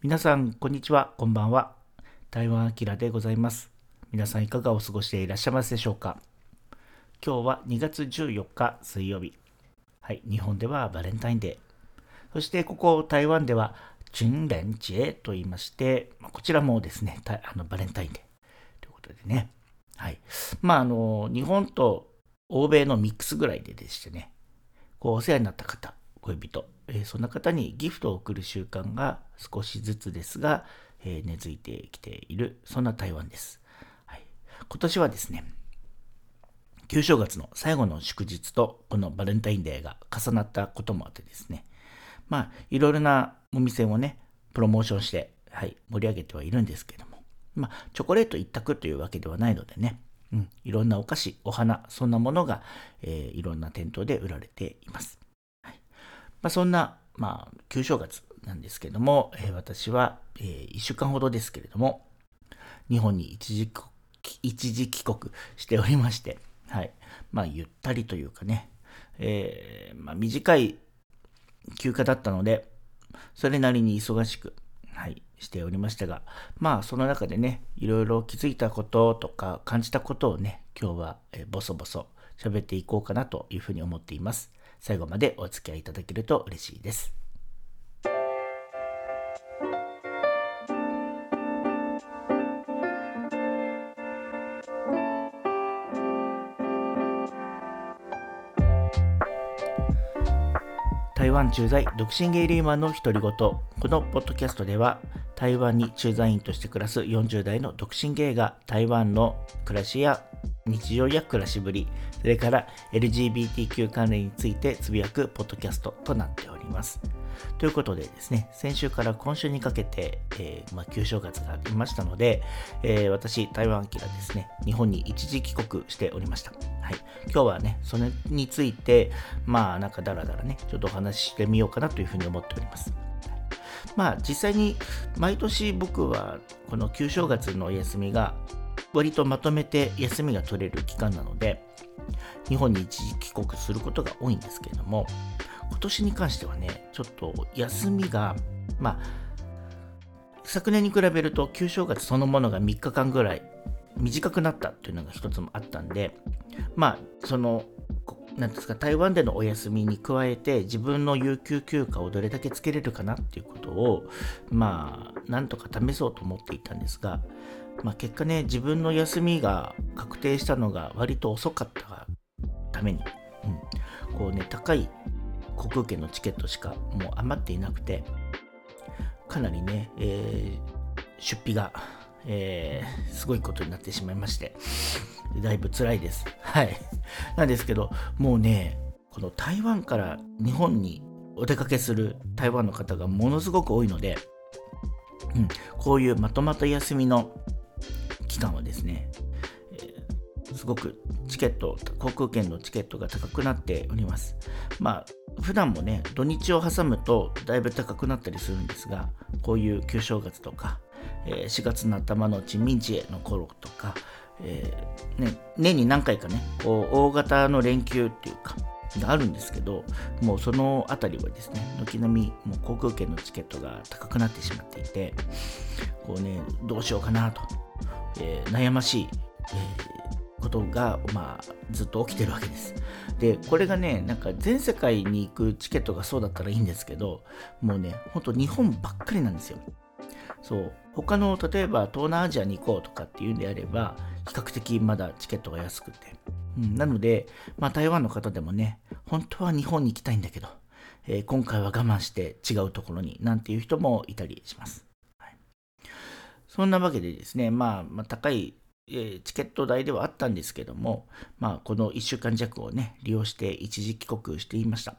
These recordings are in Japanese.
皆さん、こんにちは、こんばんは。台湾アキラでございます。皆さん、いかがお過ごしでいらっしゃいますでしょうか今日は2月14日水曜日。はい、日本ではバレンタインデー。そして、ここ台湾では、チュンレンチェと言いまして、こちらもですね、あのバレンタインデーということでね。はい。まあ、あの、日本と欧米のミックスぐらいででしてね、こう、お世話になった方、恋人、えー、そんな方にギフトを贈る習慣が少しずつですが、えー、根付いてきている、そんな台湾です。はい、今年はですね、旧正月の最後の祝日とこのバレンタインデーが重なったこともあってですね、まあ、いろいろなお店をね、プロモーションして、はい、盛り上げてはいるんですけども、まあ、チョコレート一択というわけではないのでね、うん、いろんなお菓子、お花、そんなものが、えー、いろんな店頭で売られています。まあ、そんな、まあ、旧正月なんですけども、えー、私は、えー、1週間ほどですけれども、日本に一時一時帰国しておりまして、はい。まあ、ゆったりというかね、えー、まあ、短い休暇だったので、それなりに忙しく、はい、しておりましたが、まあ、その中でね、いろいろ気づいたこととか感じたことをね、今日は、えー、ボソボソ喋っていこうかなというふうに思っています。最後までお付き合いいただけると嬉しいです。台湾駐在独身ゲイリーマンの独り言。このポッドキャストでは、台湾に駐在員として暮らす40代の独身ゲイが台湾の暮らしや日常や暮らしぶり、それから LGBTQ 関連についてつぶやくポッドキャストとなっております。ということでですね、先週から今週にかけて、えー、まあ、旧正月がありましたので、えー、私、台湾機がですね、日本に一時帰国しておりました。はい。今日はね、それについて、まあ、なんかだらだらね、ちょっとお話ししてみようかなというふうに思っております。まあ実際に毎年僕はこの旧正月のお休みが割とまとめて休みが取れる期間なので、日本に一時帰国することが多いんですけれども、今年に関してはね、ちょっと休みが、まあ、昨年に比べると旧正月そのものが3日間ぐらい短くなったというのが一つもあったんで、まあ、その、なんですか、台湾でのお休みに加えて自分の有給休暇をどれだけつけれるかなっていうことを、まあ、なんとか試そうと思っていたんですが、まあ、結果ね、自分の休みが確定したのが割と遅かったために、うん、こうね、高い航空券のチケットしかもう余っていなくて、かなりね、えー、出費が、えー、すごいことになってしまいまして、だいぶ辛いです。はい。なんですけど、もうね、この台湾から日本にお出かけする台湾の方がものすごく多いので、うん、こういうまとまった休みのごくチケット、航空券のチケットが高くなっております。まあ、普段もね、土日を挟むとだいぶ高くなったりするんですが、こういう旧正月とか、え、4月の頭のチンミンチエの頃とか、えー、ね、年に何回かね、こう大型の連休っていうか、があるんですけど、もうそのあたりはですね、軒並みもう航空券のチケットが高くなってしまっていて、こうね、どうしようかなとえー、悩ましい、えー、ことが、まあ、ずっと起きてるわけです。で、これがね、なんか全世界に行くチケットがそうだったらいいんですけど、もうね、ほんと日本ばっかりなんですよ。そう。他の、例えば東南アジアに行こうとかっていうんであれば、比較的まだチケットが安くて。うん、なので、まあ台湾の方でもね、本当は日本に行きたいんだけど、えー、今回は我慢して違うところになんていう人もいたりします。そんなわけでですね、まあ、まあ、高い、えチケット代ではあったんですけども、まあ、この1週間弱をね、利用して一時帰国していました。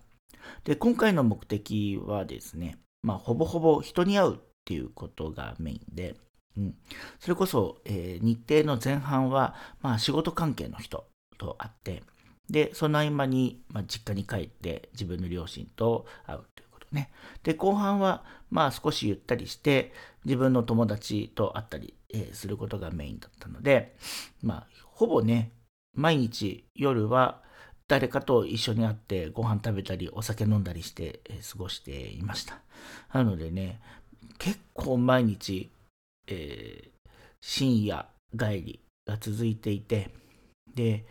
で、今回の目的はですね、まあ、ほぼほぼ人に会うっていうことがメインで、うん、それこそ、えー、日程の前半は、まあ、仕事関係の人と会って、で、その合間に、まあ、実家に帰って自分の両親と会うということね。で、後半は、まあ少しゆったりして、自分の友達と会ったり、えー、することがメインだったので、まあ、ほぼね、毎日夜は誰かと一緒に会ってご飯食べたりお酒飲んだりして、えー、過ごしていました。なのでね、結構毎日、えー、深夜帰りが続いていて、で、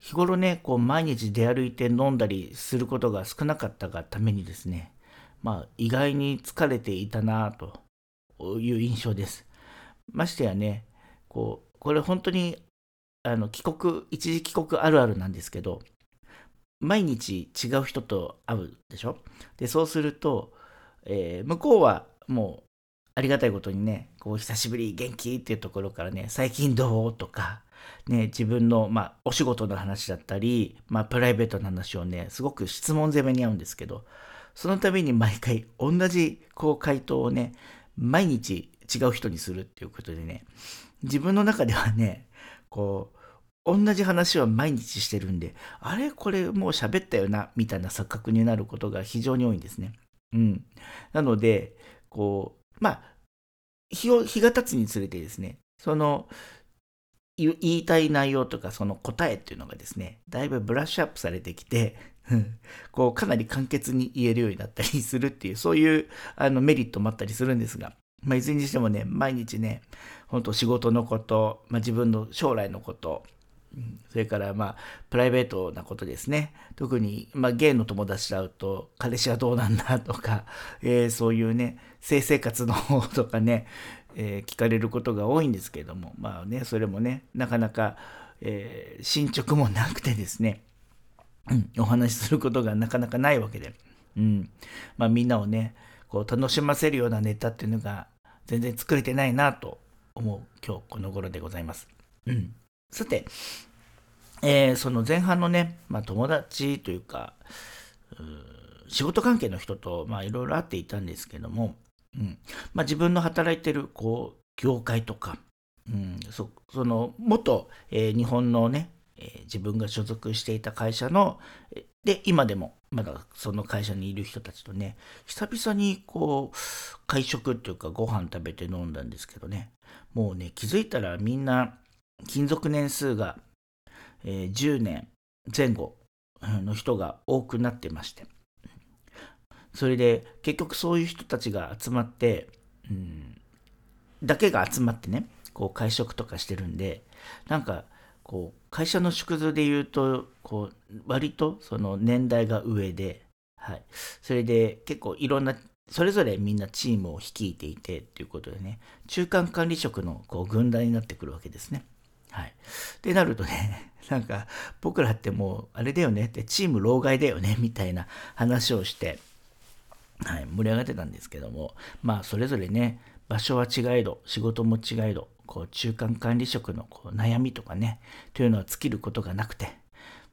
日頃ね、こう毎日出歩いて飲んだりすることが少なかったがためにですね、まあ意外に疲れていたなという印象です。ましてやね、こう、これ本当にあの帰国、一時帰国あるあるなんですけど、毎日違う人と会うでしょ？で、そうすると、えー、向こうはもうありがたいことにね、こう久しぶり元気っていうところからね、最近どう？とか、ね、自分の、まあ、お仕事の話だったり、まあ、プライベートの話をね、すごく質問攻めに合うんですけど、その度に毎回同じこう回答をね、毎日違う人にするっていうことでね、自分の中ではね、こう、同じ話は毎日してるんで、あれこれもう喋ったよな、みたいな錯覚になることが非常に多いんですね。うん。なので、こう、まあ、日を、日が経つにつれてですね、その、言いたい内容とかその答えっていうのがですね、だいぶブラッシュアップされてきて、こうかなり簡潔に言えるようになったりするっていう、そういうあのメリットもあったりするんですが、まあ、いずれにしてもね、毎日ね、本当仕事のこと、まあ、自分の将来のこと、それからまあプライベートなことですね。特にまあゲイの友達と会うと彼氏はどうなんだとか、えー、そういうね、性生活の方とかね、えー、聞かれることが多いんですけども、まあね、それもね、なかなか、えー、進捗もなくてですね、うん、お話しすることがなかなかないわけで、うん、まあみんなをね、こう楽しませるようなネタっていうのが全然作れてないなと思う今日この頃でございます。うん。さて、えー、その前半のね、まあ、友達というか、う仕事関係の人といろいろ会っていたんですけども、うん。まあ、自分の働いてるこう業界とか、うん、そその元、えー、日本のね、え、自分が所属していた会社の、で、今でもまだその会社にいる人たちとね、久々にこう、会食っていうかご飯食べて飲んだんですけどね、もうね、気づいたらみんな勤続年数が、え、10年前後の人が多くなってまして、それで結局そういう人たちが集まって、うん、だけが集まってね、こう会食とかしてるんで、なんかこう会社の縮図で言うと、こう割とその年代が上で、はい、それで結構いろんなそれぞれみんなチームを率いていてっていうことでね、中間管理職のこう軍団になってくるわけですね。はい。でなるとね、なんか僕らってもうあれだよねってチーム老害だよねみたいな話をして、はい、盛り上がってたんですけども、まあそれぞれね、場所は違えど、仕事も違えど、こう中間管理職のこう悩みとかね、というのは尽きることがなくて、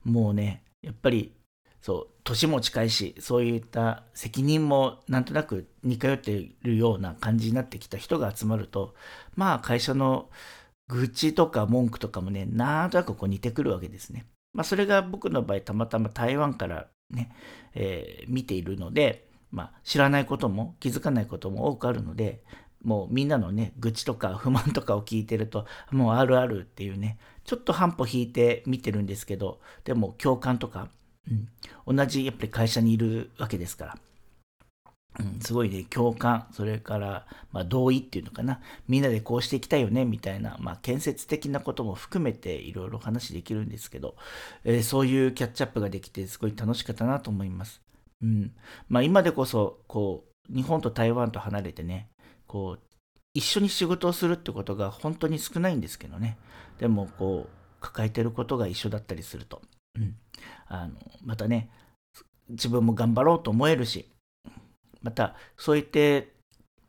もうね、やっぱりそう、年も近いし、そういった責任もなんとなく似通っているような感じになってきた人が集まると、まあ会社の愚痴とか文句とかもね、なんとなくこう似てくるわけですね。まあ、それが僕の場合、たまたま台湾からね、えー、見ているので、まあ、知らないことも気づかないことも多くあるので、もうみんなのね、愚痴とか不満とかを聞いてると、もうあるあるっていうね、ちょっと半歩引いて見てるんですけど、でも共感とか、うん、同じやっぱり会社にいるわけですから、うん、すごいね、共感、それから、まあ、同意っていうのかな、みんなでこうしていきたいよね、みたいな、まあ、建設的なことも含めていろいろ話できるんですけど、えー、そういうキャッチアップができて、すごい楽しかったなと思います。うん。まあ、今でこそ、こう、日本と台湾と離れてね、こう、一緒に仕事をするってことが本当に少ないんですけどね。でも、こう、抱えてることが一緒だったりすると、うん。あの、またね、自分も頑張ろうと思えるし、またそう言って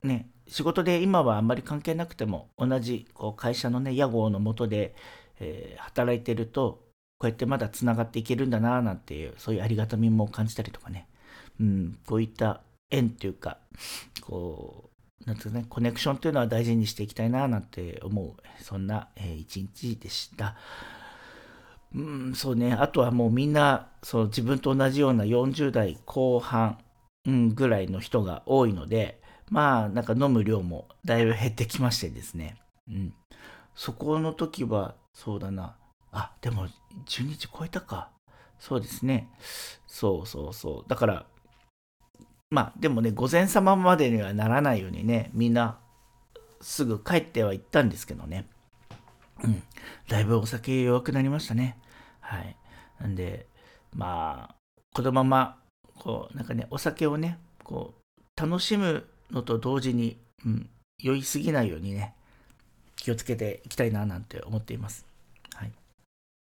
ね仕事で今はあんまり関係なくても同じこう会社のね屋号のもとで、えー、働いてるとこうやってまだつながっていけるんだななんていうそういうありがたみも感じたりとかね、うん、こういった縁っていうかこうなんねコネクションというのは大事にしていきたいななんて思うそんな、えー、一日でした。うん、そうね。あとはもうみんな、そう自分と同じような40代後半うん、ぐらいの人が多いので、まあ、なんか飲む量もだいぶ減ってきましてですね。うん。そこの時は、そうだな。あ、でも、10日超えたか。そうですね。そうそうそう。だから、まあでもね、午前様までにはならないようにね、みんなすぐ帰ってはいったんですけどね。うん。だいぶお酒弱くなりましたね。はい。なんで、まあ、このまま、こう、なんかね、お酒をね、こう、楽しむのと同時に、うん、酔いすぎないようにね、気をつけていきたいななんて思っています。はい。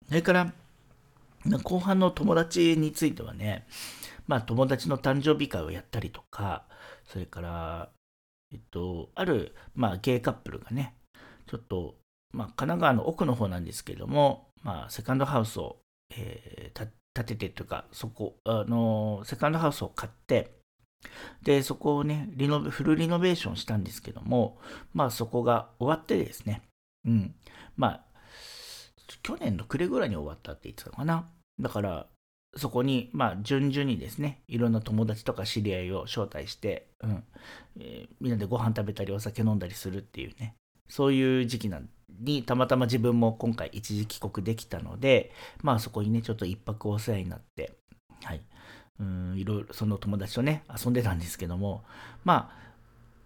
それから、後半の友達についてはね、まあ友達の誕生日会をやったりとか、それから、えっと、ある、まあゲイカップルがね、ちょっと、まあ神奈川の奥の方なんですけども、まあセカンドハウスを、えー、建ててというか、そこ、あの、セカンドハウスを買って、で、そこをね、リノフルリノベーションしたんですけども、まあそこが終わってですね、うん、まあ、去年の暮れぐらいに終わったって言ってたのかな。だから、そこに、まあ、順々にですね、いろんな友達とか知り合いを招待して、うん。えー、みんなでご飯食べたりお酒飲んだりするっていうね、そういう時期なんに、たまたま自分も今回一時帰国できたので、まあそこにね、ちょっと一泊お世話になって、はい、うんいろいろその友達とね、遊んでたんですけども、ま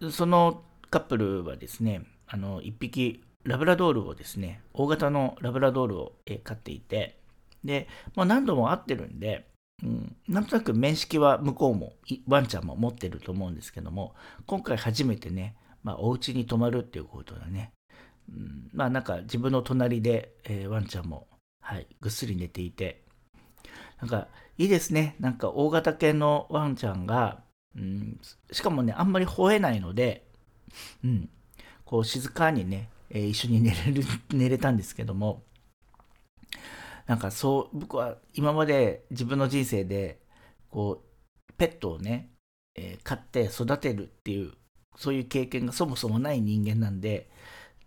あ、そのカップルはですね、あの、一匹ラブラドールをですね、大型のラブラドールを飼っていて、で、まあ、何度も会ってるんで、うん、なんとなく面識は向こうも、ワンちゃんも持ってると思うんですけども、今回初めてね、まあ、お家に泊まるっていうことでね、うん、まあなんか自分の隣で、えー、ワンちゃんも、はい、ぐっすり寝ていて、なんかいいですね。なんか大型犬のワンちゃんが、うん、しかもね、あんまり吠えないので、うん、こう静かにね、えー、一緒に寝れる、寝れたんですけども、なんかそう、僕は今まで自分の人生で、こう、ペットをね、えー、飼って育てるっていう、そういう経験がそもそもない人間なんで、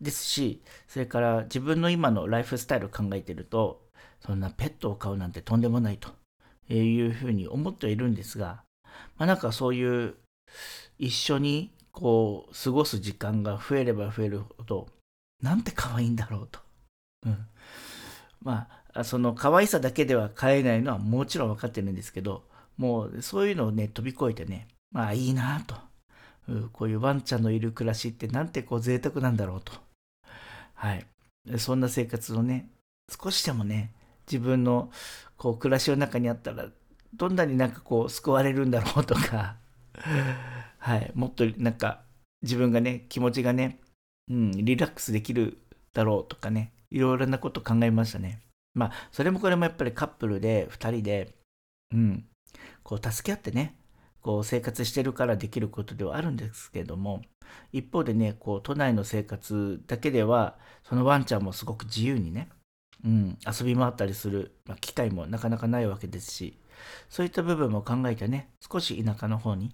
ですし、それから自分の今のライフスタイルを考えてると、そんなペットを飼うなんてとんでもないというふうに思ってはいるんですが、まあなんかそういう一緒にこう過ごす時間が増えれば増えるほど、なんて可愛いんだろうと。うん。まあ、その可愛さだけでは飼えないのはもちろん分かってるんですけど、もうそういうのをね、飛び越えてね、まあいいなと。こういうワンちゃんのいる暮らしってなんてこう贅沢なんだろうと。はい。そんな生活をね、少しでもね、自分のこう暮らしの中にあったら、どんなになんかこう救われるんだろうとか、はい。もっとなんか自分がね、気持ちがね、うん、リラックスできるだろうとかね、いろいろなこと考えましたね。まあ、それもこれもやっぱりカップルで2人で、うん、こう助け合ってね、こう生活してるからできることではあるんですけども、一方でね、こう都内の生活だけでは、そのワンちゃんもすごく自由にね、うん、遊び回ったりする、まあ、機会もなかなかないわけですし、そういった部分も考えてね、少し田舎の方に、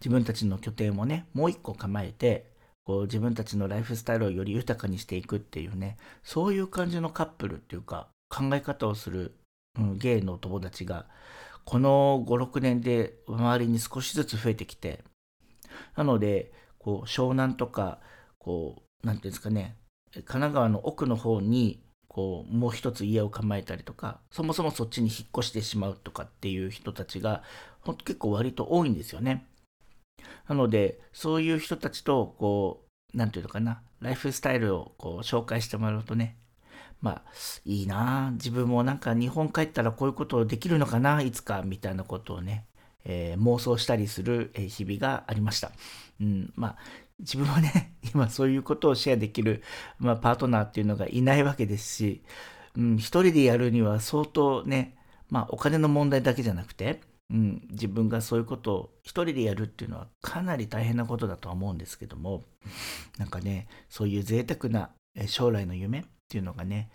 自分たちの拠点をね、もう一個構えて、こう自分たちのライフスタイルをより豊かにしていくっていうね、そういう感じのカップルっていうか、考え方をする、うん、ゲイの友達が、この5、6年で周りに少しずつ増えてきて、なので、こう湘南とか、こう、なんていうんですかね、神奈川の奥の方に、こう、もう一つ家を構えたりとか、そもそもそっちに引っ越してしまうとかっていう人たちが、結構割と多いんですよね。なので、そういう人たちと、こう、なんていうのかな、ライフスタイルをこう紹介してもらうとね、まあ、いいな自分もなんか日本帰ったらこういうことできるのかないつか、みたいなことをね、えー、妄想したりする日々がありました。うん、まあ、自分はね、今そういうことをシェアできる、まあ、パートナーっていうのがいないわけですし、うん、一人でやるには相当ね、まあ、お金の問題だけじゃなくて、うん、自分がそういうことを一人でやるっていうのはかなり大変なことだとは思うんですけども、なんかね、そういう贅沢な将来の夢っていうのがね、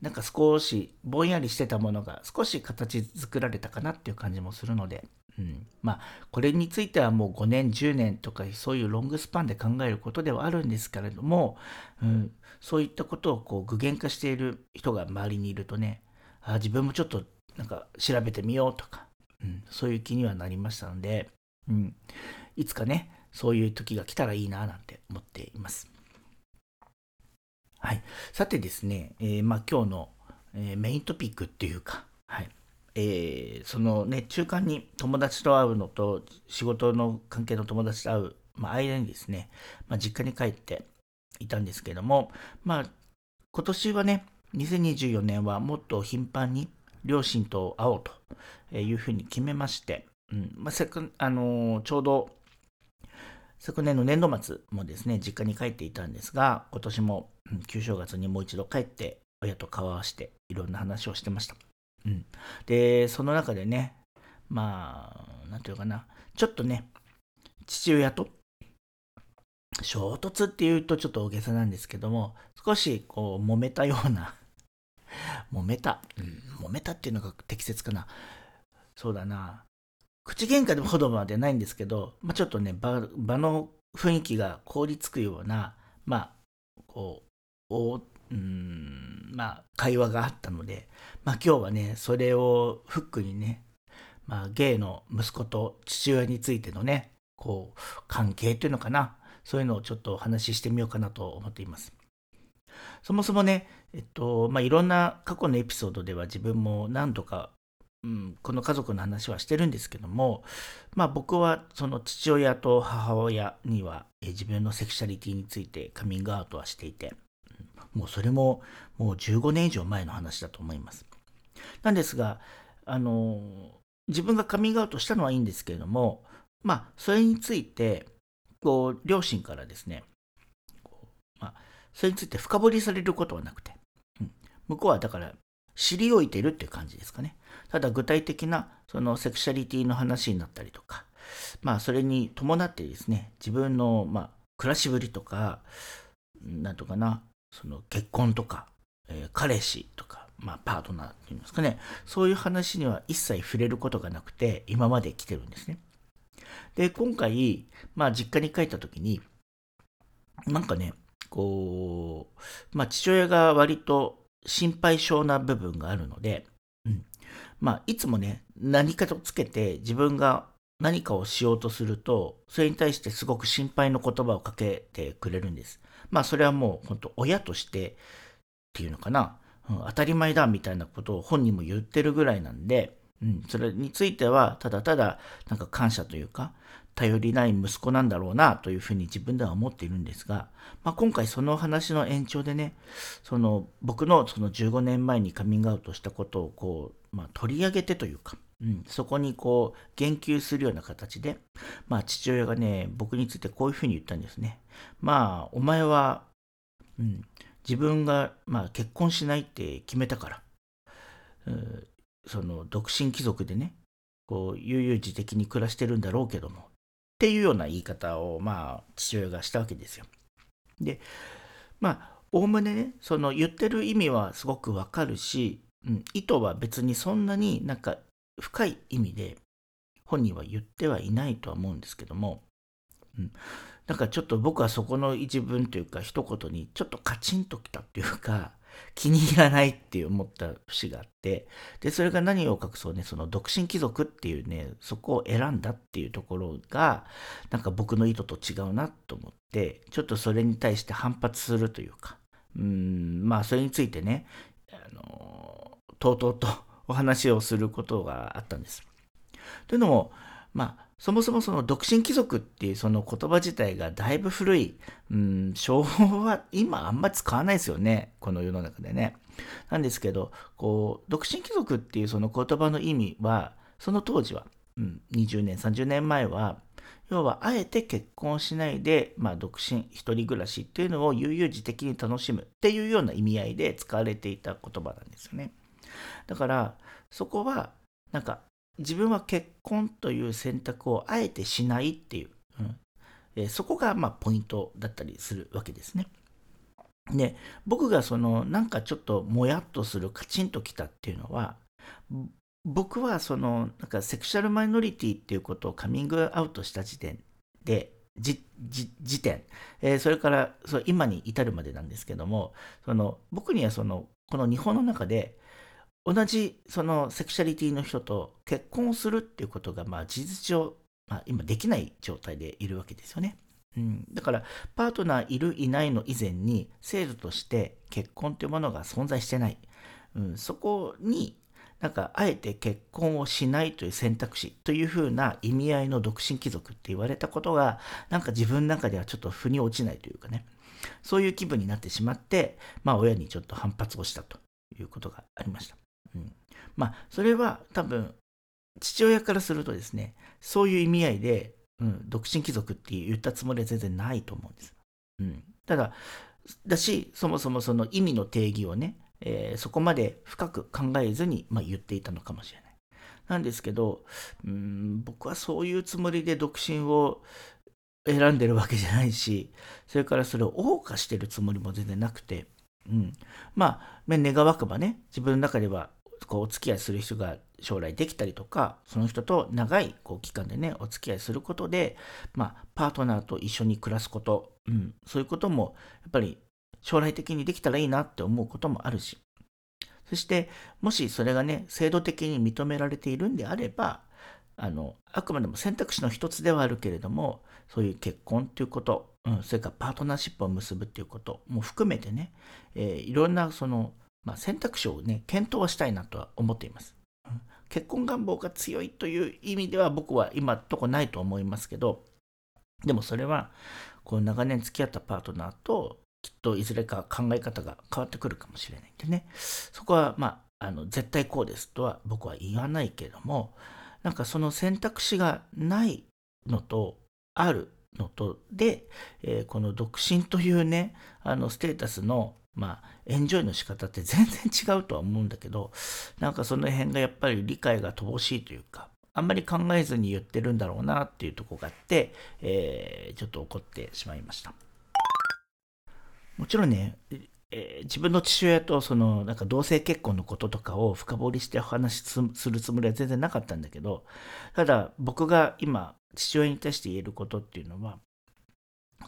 なんか少しぼんやりしてたものが少し形作られたかなっていう感じもするので、うん、まあこれについてはもう5年10年とかそういうロングスパンで考えることではあるんですけれども、うん、そういったことをこう具現化している人が周りにいるとねあ自分もちょっとなんか調べてみようとか、ん、そういう気にはなりましたので、うん、いつかねそういう時が来たらいいななんて思っています。はい、さてですね、えー、まあ、今日の、えー、メイントピックっていうか、はいえー、そのね、中間に友達と会うのと、仕事の関係の友達と会う、まあ、間にですね、まあ、実家に帰っていたんですけども、まあ、今年はね、2024年はもっと頻繁に両親と会おうというふうに決めまして、うんまあ、せくあのー、ちょうど昨年の年度末もですね、実家に帰っていたんですが、今年も、旧正月にもう一度帰って親と顔合わせていろんな話をしてました。うん、で、その中でね、まあ、なんていうかな、ちょっとね、父親と衝突っていうとちょっと大げさなんですけども、少しこう揉めたような揉めた、うん、揉めたっていうのが適切かな。そうだな。口喧嘩でほどまでないんですけど、まあ、ちょっとね場、場の雰囲気が凍りつくような、まあ、こう、おうん、まあ、会話があったので、まあ、今日はね、それをフックにね、まあ、ゲイの息子と父親についてのね、こう、関係っていうのかな、そういうのをちょっとお話ししてみようかなと思っています。そもそもね、えっと、まあ、いろんな過去のエピソードでは自分も何度か、うん、この家族の話はしてるんですけども、まあ、僕はその父親と母親には、え自分のセクシャリティについてカミングアウトはしていて、もうそれももう15年以上前の話だと思います。なんですが、あの、自分がカミングアウトしたのはいいんですけれども、まあ、それについて、こう、両親からですね、まあ、それについて深掘りされることはなくて、向こうはだから知りおいてるっていう感じですかね。ただ具体的なそのセクシャリティの話になったりとか、まあそれに伴ってですね、自分のまあ暮らしぶりとか、なんとかな、その結婚とか、えー、彼氏とか、まあパートナーっていうんですかね、そういう話には一切触れることがなくて、今まで来てるんですね。で、今回、まあ実家に帰った時に、なんかね、こう、まあ父親が割と心配性な部分があるので、うん。まあいつもね、何かとつけて自分が何かをしようとすると、それに対してすごく心配の言葉をかけてくれるんです。まあそれはもう本当親としてっていうのかな、うん、当たり前だみたいなことを本人も言ってるぐらいなんで、うん、それについてはただただなんか感謝というか頼りない息子なんだろうなというふうに自分では思っているんですが、まあ、今回その話の延長でねその僕のその15年前にカミングアウトしたことをこう、まあ、取り上げてというか、うん、そこにこう言及するような形で、まあ、父親がね僕についてこういうふうに言ったんですね。まあお前は、うん、自分が、まあ、結婚しないって決めたから、うんその独身貴族でね、こう悠々自適に暮らしてるんだろうけども、っていうような言い方を、まあ、父親がしたわけですよ。で、まあ、おおむねね、その言ってる意味はすごくわかるし、うん、意図は別にそんなになんか深い意味で本人は言ってはいないとは思うんですけども、うん、なんかちょっと僕はそこの一文というか一言にちょっとカチンときたっていうか、気に入らないって思った節があって、で、それが何を隠そうね、その独身貴族っていうね、そこを選んだっていうところが、なんか僕の意図と違うなと思って、ちょっとそれに対して反発するというか、うん、まあそれについてね、あの、とうとうとお話をすることがあったんです。というのも、まあ、そもそもその独身貴族っていうその言葉自体がだいぶ古い、うん、昭和、今あんまり使わないですよね。この世の中でね。なんですけど、こう、独身貴族っていうその言葉の意味は、その当時は、うん、20年、30年前は、要はあえて結婚しないで、まあ、独身、一人暮らしっていうのを悠々自適に楽しむっていうような意味合いで使われていた言葉なんですよね。だから、そこは、なんか、自分は結婚という選択をあえてしないっていう、うん。えそこがまあポイントだったりするわけですね。で僕がそのなんかちょっともやっとするカチンときたっていうのは僕はそのなんかセクシャルマイノリティっていうことをカミングアウトした時点で時点、えー、それからそ今に至るまでなんですけどもその僕にはそのこの日本の中で同じそのセクシャリティの人と結婚をするっていうことが、まあ、事実上、まあ、今できない状態でいるわけですよね。うん、だからパートナーいるいないの以前に制度として結婚というものが存在してない、うん、そこになんかあえて結婚をしないという選択肢というふうな意味合いの独身貴族って言われたことがなんか自分の中ではちょっと腑に落ちないというかねそういう気分になってしまってまあ親にちょっと反発をしたということがありました。うん、まあそれは多分父親からするとですねそういう意味合いで、うん、独身貴族って言ったつもりは全然ないと思うんです。うん、ただだしそもそもその意味の定義をねえー、そこまで深く考えずに、まあ、言っていたのかもしれない。なんですけど、うん僕はそういうつもりで独身を選んでるわけじゃないし、それからそれを謳歌してるつもりも全然なくて、うん、まあ、願わくばね、自分の中ではこうお付き合いする人が将来できたりとか、その人と長いこう期間でね、お付き合いすることで、まあ、パートナーと一緒に暮らすこと、うん、そういうこともやっぱり将来的にできたらいいなって思うこともあるし、そして、もしそれがね、制度的に認められているんであれば、あの、あくまでも選択肢の一つではあるけれども、そういう結婚ということ、うん、それからパートナーシップを結ぶっていうことも含めてね、えー、いろんなその、まあ、選択肢をね、検討はしたいなとは思っています。結婚願望が強いという意味では僕は今とこないと思いますけど、でもそれは、こう長年付き合ったパートナーときっといずれか考え方が変わってくるかもしれないんでね、そこはまあ、あの絶対こうですとは僕は言わないけども、なんかその選択肢がないのとあるのとで、えー、この独身というね、あのステータスのまあ、エンジョイの仕方って全然違うとは思うんだけど、なんかその辺がやっぱり理解が乏しいというか、あんまり考えずに言ってるんだろうなっていうとこがあって、えー、ちょっと怒ってしまいました。もちろんね、えー、自分の父親とそのなんか同性結婚のこととかを深掘りしてお話しするつもりは全然なかったんだけどただ僕が今父親に対して言えることっていうのは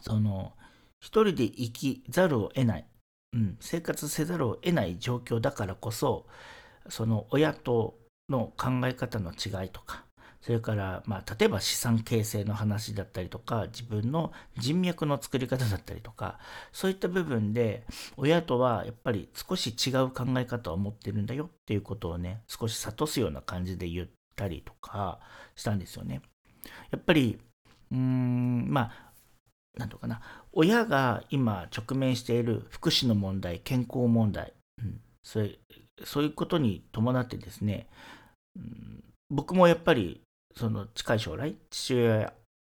その一人で生きざるを得ない、うん、生活せざるを得ない状況だからこそその親との考え方の違いとかそれから、まあ、例えば資産形成の話だったりとか、自分の人脈の作り方だったりとか、そういった部分で、親とはやっぱり少し違う考え方を持ってるんだよっていうことをね、少し諭すような感じで言ったりとかしたんですよね。やっぱり、うーん、まあ、なんとかな、親が今直面している福祉の問題、健康問題、うん、それそういうことに伴ってですね、うん、僕もやっぱりその近い将来父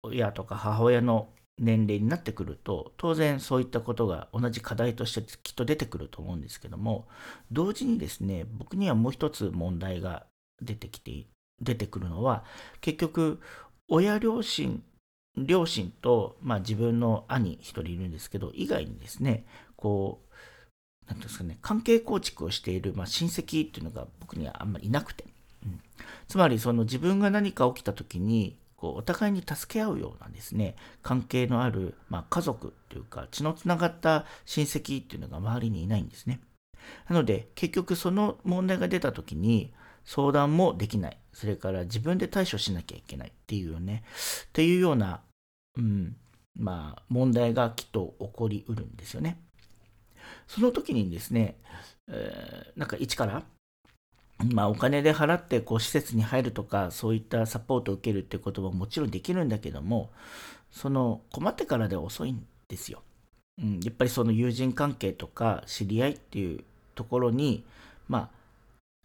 親とか母親の年齢になってくると当然そういったことが同じ課題としてきっと出てくると思うんですけども同時にですね僕にはもう一つ問題が出てきて出てくるのは結局親両親両親と、まあ、自分の兄一人いるんですけど以外にですねこう何ですかね関係構築をしている、まあ、親戚っていうのが僕にはあんまりいなくて。つまりその自分が何か起きた時にこうお互いに助け合うようなですね関係のある、まあ、家族というか血のつながった親戚っていうのが周りにいないんですね。なので結局その問題が出た時に相談もできない。それから自分で対処しなきゃいけないっていうねっていうような、うんまあ、問題がきっと起こりうるんですよね。その時にですね、えー、なんか一からまあ、お金で払ってこう施設に入るとかそういったサポートを受けるっていうことももちろんできるんだけどもその困ってからで遅いんですよ。うん、やっぱりその友人関係とか知り合いっていうところにまあ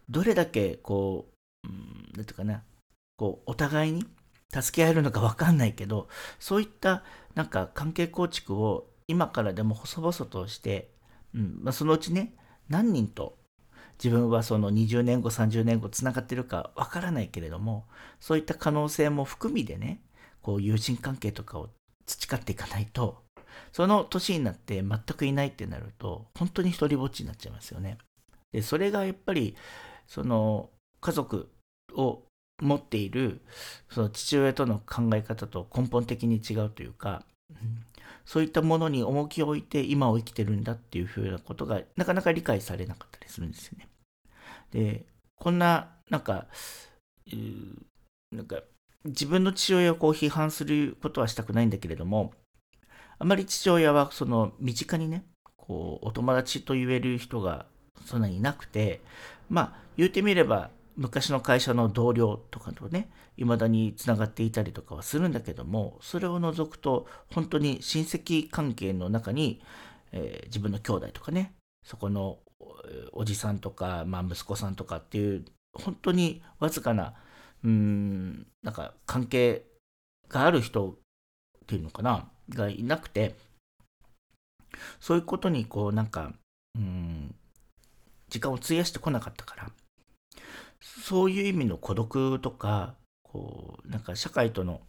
どれだけこう、うん、なんていうかなこうお互いに助け合えるのか分かんないけどそういったなんか関係構築を今からでも細々として、うんまあ、そのうちね何人と自分はその20年後30年後つながってるかわからないけれどもそういった可能性も含みでねこう友人関係とかを培っていかないとその年になって全くいないってなると本当に一人ぼっちになっちゃいますよね。でそれがやっぱりその家族を持っているその父親との考え方と根本的に違うというか、うん、そういったものに重きを置いて今を生きてるんだっていうふうなことがなかなか理解されなかったりするんですよね。で、こんな、なんか、なんか、自分の父親をこう批判することはしたくないんだけれども、あまり父親はその身近にね、こう、お友達と言える人がそんなにいなくて、まあ、言うてみれば、昔の会社の同僚とかとね未だにつながっていたりとかはするんだけどもそれを除くと本当に親戚関係の中に、えー、自分の兄弟とかねそこのおじさんとか、まあ、息子さんとかっていう本当にわずかなうんなんか関係がある人っていうのかながいなくてそういうことにこうなんかうん時間を費やしてこなかったからそういう意味の孤独とかこうなんか社会との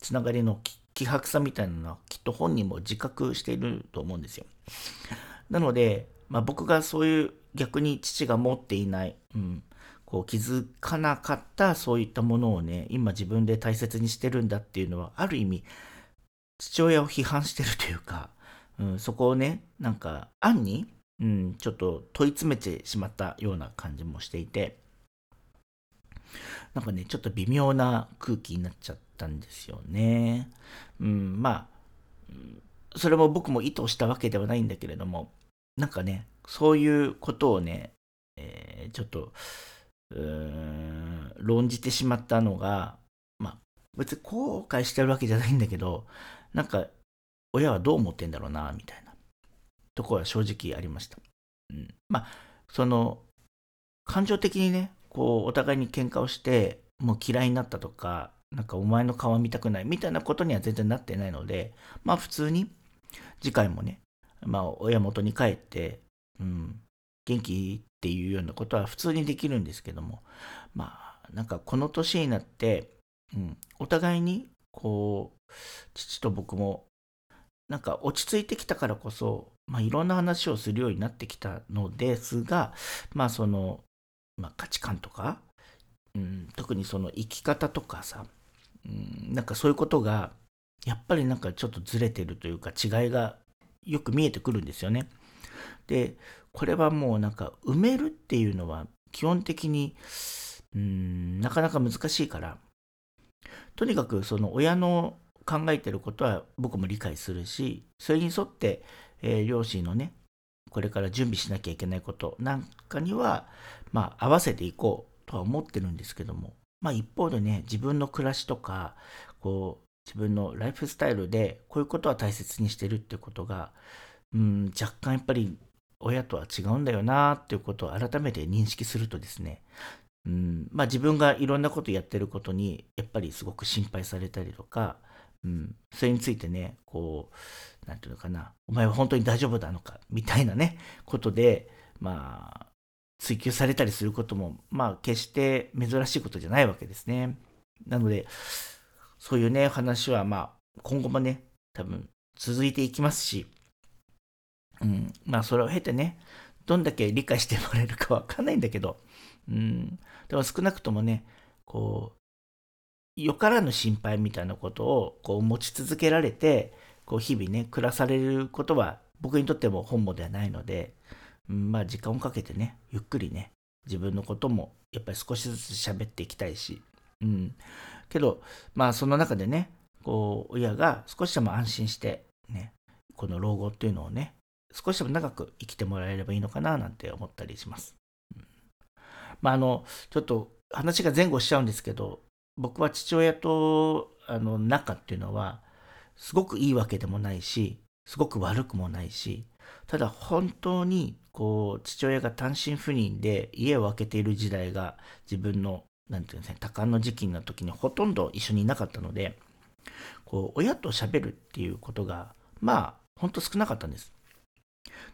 つながりの希薄さみたいなのはきっと本人も自覚していると思うんですよ。なので、まあ、僕がそういう逆に父が持っていない、うん、こう気づかなかったそういったものをね今自分で大切にしてるんだっていうのはある意味父親を批判してるというか、うん、そこをねなんか暗に、うん、ちょっと問い詰めてしまったような感じもしていてなんかねちょっと微妙な空気になっちゃったんですよね。うん、まあそれも僕も意図したわけではないんだけれどもなんかねそういうことをね、えー、ちょっと論じてしまったのがまあ別に後悔してるわけじゃないんだけどなんか親はどう思ってんだろうなみたいなところは正直ありました。うん、まあその感情的にねこうお互いに喧嘩をしてもう嫌いになったとかなんかお前の顔見たくないみたいなことには全然なってないのでまあ普通に次回もねまあ親元に帰ってうん元気っていうようなことは普通にできるんですけどもまあなんかこの年になって、うん、お互いにこう父と僕もなんか落ち着いてきたからこそ、まあ、いろんな話をするようになってきたのですがまあその、まあ、価値観とか、うん、特にその生き方とかさ、うん、なんかそういうことがやっぱりなんかちょっとずれてるというか違いがよく見えてくるんですよね。でこれはもうなんか埋めるっていうのは基本的にうんなかなか難しいからとにかくその親の考えてることは僕も理解するしそれに沿って、えー、両親のねこれから準備しなきゃいけないことなんかにはまあ合わせていこうとは思ってるんですけども。まあ一方でね自分の暮らしとかこう自分のライフスタイルでこういうことは大切にしてるってことがうん若干やっぱり親とは違うんだよなっていうことを改めて認識するとですね、うんまあ、自分がいろんなことやってることにやっぱりすごく心配されたりとか、うん、それについてねこう何て言うのかなお前は本当に大丈夫なのかみたいなねことでまあ追求されたりすることもまあ決して珍しいことじゃないわけですね。なのでそういうね話はまあ今後もね多分続いていきますしうん、まあそれを経てね、どんだけ理解してもらえるかわかんないんだけど、うん、でも少なくともね、こう、よからぬ心配みたいなことをこう持ち続けられて、こう日々ね、暮らされることは僕にとっても本望ではないので、まあ時間をかけてね、ゆっくりね、自分のこともやっぱり少しずつ喋っていきたいし、うん。けど、まあその中でね、こう、親が少しでも安心して、ね、この老後っていうのをね、少しでも長く生きてもらえればいいのかななんて思ったりします。うん、まああのちょっと話が前後しちゃうんですけど僕は父親とあの仲っていうのはすごくいいわけでもないしすごく悪くもないしただ本当にこう父親が単身赴任で家を空けている時代が自分の何て言うんですね多感の時期の時にほとんど一緒にいなかったのでこう親と喋るっていうことがまあほんと少なかったんです。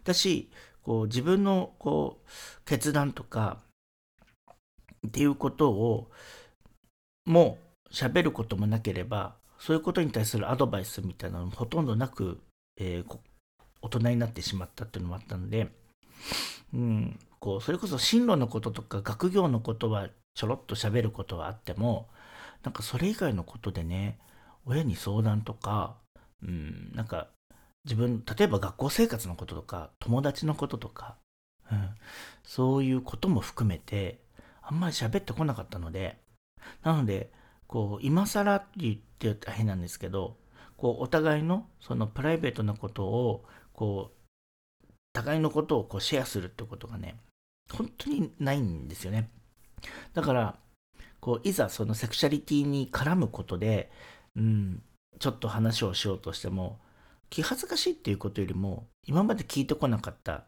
だしこう自分のこう決断とかっていうことをもう喋ることもなければそういうことに対するアドバイスみたいなのもほとんどなく、えー、大人になってしまったっていうのもあったので、うん、こうそれこそ進路のこととか学業のことはちょろっと喋ることはあってもなんかそれ以外のことでね親に相談とか、うん、なんか自分例えば学校生活のこととか友達のこととか、うん、そういうことも含めてあんまり喋ってこなかったのでなのでこう今更って言って大変なんですけどこうお互いのそのプライベートなことをこう互いのことをこうシェアするってことがね本当にないんですよね。だからこういざそのセクシャリティに絡むことで、うん、ちょっと話をしようとしても気恥ずかしいっていうことよりも今まで聞いてこなかった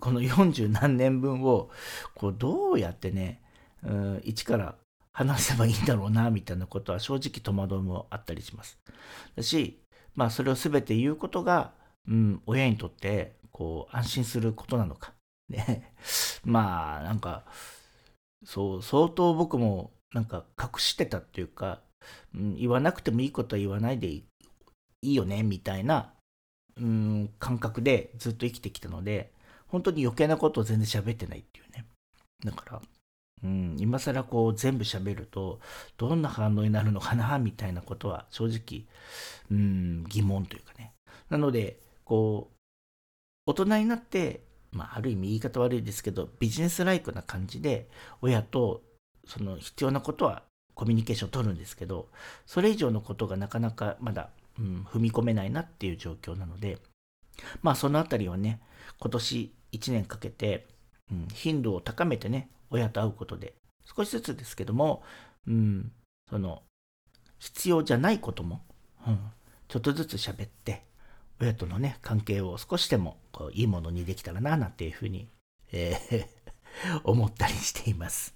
この40何年分をこうどうやってね、うん、一から話せばいいんだろうなみたいなことは正直戸惑いもあったりします。だし、まあそれを全て言うことが、うん、親にとってこう安心することなのか。ね。まあなんか、そう、相当僕もなんか隠してたっていうか、うん、言わなくてもいいことは言わないでいいよねみたいな、うん、感覚でずっと生きてきたので、本当に余計なことを全然喋ってないっていうね。だから、うん、今更こう全部喋るとどんな反応になるのかなみたいなことは正直、うん、疑問というかね。なので、こう、大人になって、まあ、ある意味言い方悪いですけど、ビジネスライクな感じで、親とその必要なことはコミュニケーションを取るんですけど、それ以上のことがなかなかまだ、うん、踏み込めないなっていう状況なので、まあそのあたりはね、今年1年かけて、うん、頻度を高めてね、親と会うことで、少しずつですけども、うん、その、必要じゃないことも、うん、ちょっとずつ喋って、親とのね、関係を少しでもこういいものにできたらな、なんていうふうに、えー 思ったりしています。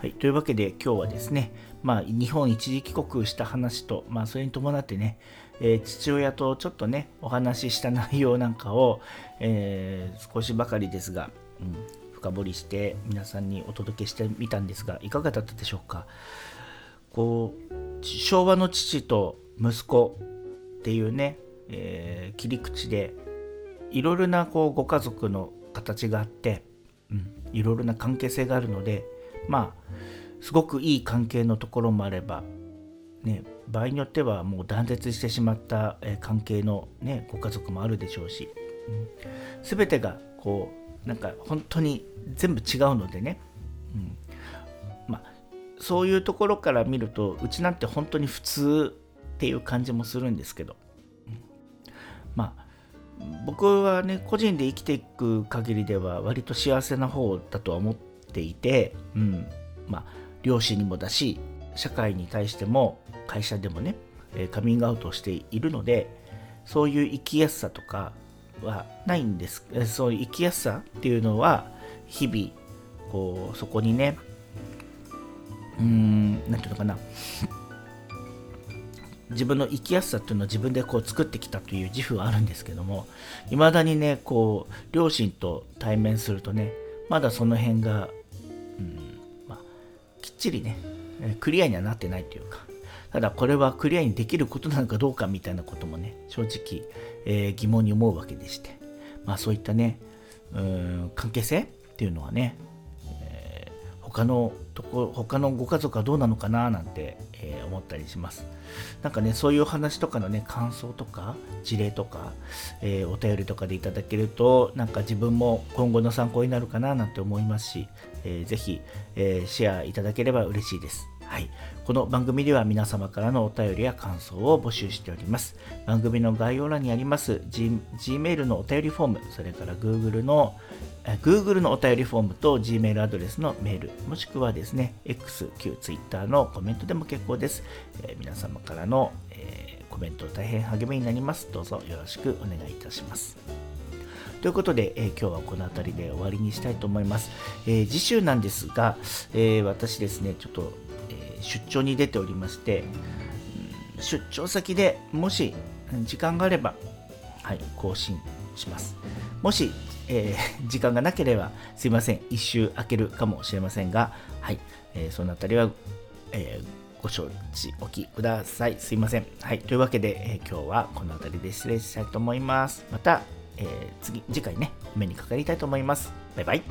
はい、というわけで今日はですね、まあ、日本一時帰国した話と、まあ、それに伴ってね、えー、父親とちょっとね、お話しした内容なんかを、えー、少しばかりですが、うん、深掘りして皆さんにお届けしてみたんですが、いかがだったでしょうか？こう、昭和の父と息子っていうね、えー、切り口で、いろいろなこうご家族の形があって、うん、いろいろな関係性があるので、まあすごくいい関係のところもあれば、ね、場合によってはもう断絶してしまった関係の、ね、ご家族もあるでしょうし、うん、全てがこうなんか本当に全部違うのでね、うんまあ、そういうところから見るとうちなんて本当に普通っていう感じもするんですけど、うん、まあ僕はね個人で生きていく限りでは割と幸せな方だとは思ってていて、うん、まあ両親にもだし社会に対しても会社でもねカミングアウトをしているのでそういう生きやすさとかはないんです。そういう生きやすさっていうのは日々こうそこにねうん何ていうのかな。自分の生きやすさっていうのを自分でこう作ってきたという自負はあるんですけどもいまだにねこう両親と対面するとねまだその辺がまあきっちりね、クリアにはなってないというか、ただこれはクリアにできることなのかどうかみたいなこともね、正直、えー、疑問に思うわけでして、まあそういったね、うん関係性っていうのはね、えー、他のとこ他のご家族はどうなのかななんて、えー、思ったりします。なんかね、そういう話とかのね、感想とか、事例とか、えー、お便りとかでいただけると、なんか自分も今後の参考になるかななんて思いますし、えー、ぜひ、えー、シェアいただければ嬉しいです。はい。この番組では皆様からのお便りや感想を募集しております。番組の概要欄にあります G Gmail のお便りフォーム、それから Google の Google のお便りフォームと Gmail アドレスのメール、もしくはですね、X、旧 Twitter のコメントでも結構です。えー、皆様からの、えー、コメント大変励みになります。どうぞよろしくお願いいたします。ということで、えー、今日はこの辺りで終わりにしたいと思います。えー、次週なんですが、えー、私ですね、ちょっと、出張に出ておりまして、出張先でもし時間があれば、はい、更新します。もし、え 時間がなければ、すいません、一周空けるかもしれませんが、はい、えその辺りは、えご承知おきください。すいません。はい。というわけで、え今日はこの辺りで失礼したいと思います。また、え、次、次回ね、お目にかかりたいと思います。バイバイ。